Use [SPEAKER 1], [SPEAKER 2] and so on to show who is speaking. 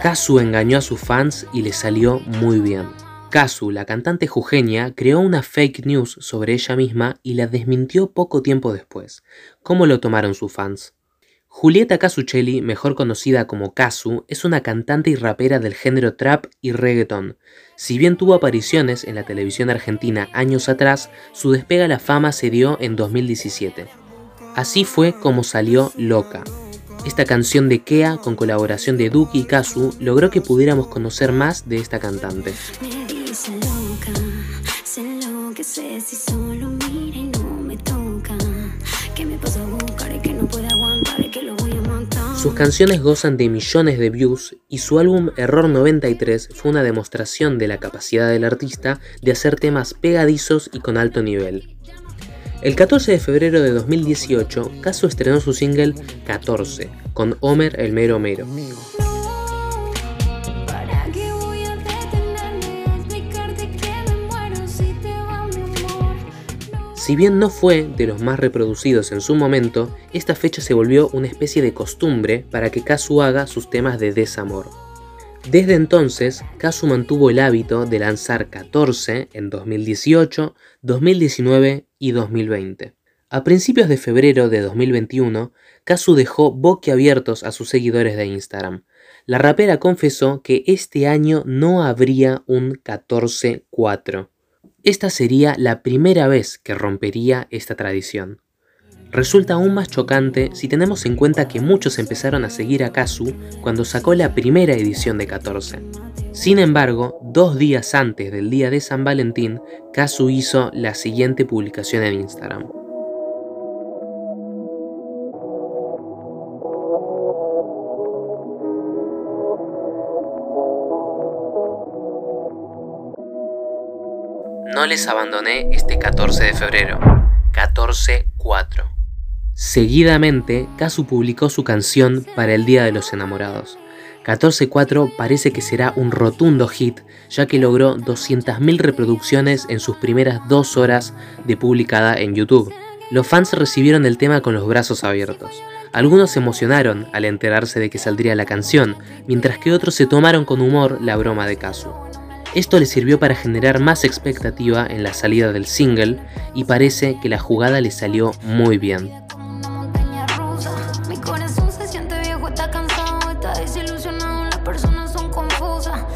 [SPEAKER 1] Kazu engañó a sus fans y le salió muy bien. Kazu, la cantante jujeña, creó una fake news sobre ella misma y la desmintió poco tiempo después. ¿Cómo lo tomaron sus fans? Julieta Casuccelli, mejor conocida como Kazu, es una cantante y rapera del género trap y reggaeton. Si bien tuvo apariciones en la televisión argentina años atrás, su despega a la fama se dio en 2017. Así fue como salió Loca. Esta canción de Kea con colaboración de Duki y Kazu logró que pudiéramos conocer más de esta cantante. Sus canciones gozan de millones de views y su álbum Error 93 fue una demostración de la capacidad del artista de hacer temas pegadizos y con alto nivel. El 14 de febrero de 2018, Caso estrenó su single 14 con Homer el Mero Mero. Si bien no fue de los más reproducidos en su momento, esta fecha se volvió una especie de costumbre para que Kazu haga sus temas de desamor. Desde entonces, Kazu mantuvo el hábito de lanzar 14 en 2018, 2019 y 2020. A principios de febrero de 2021, Kazu dejó boquiabiertos a sus seguidores de Instagram. La rapera confesó que este año no habría un 14-4. Esta sería la primera vez que rompería esta tradición. Resulta aún más chocante si tenemos en cuenta que muchos empezaron a seguir a Kazu cuando sacó la primera edición de 14. Sin embargo, dos días antes del día de San Valentín, Kazu hizo la siguiente publicación en Instagram. No les abandoné este 14 de febrero. 14-4. Seguidamente, Kazu publicó su canción para el Día de los Enamorados. 14-4 parece que será un rotundo hit, ya que logró 200.000 reproducciones en sus primeras dos horas de publicada en YouTube. Los fans recibieron el tema con los brazos abiertos. Algunos se emocionaron al enterarse de que saldría la canción, mientras que otros se tomaron con humor la broma de Kazu. Esto le sirvió para generar más expectativa en la salida del single y parece que la jugada le salió muy bien.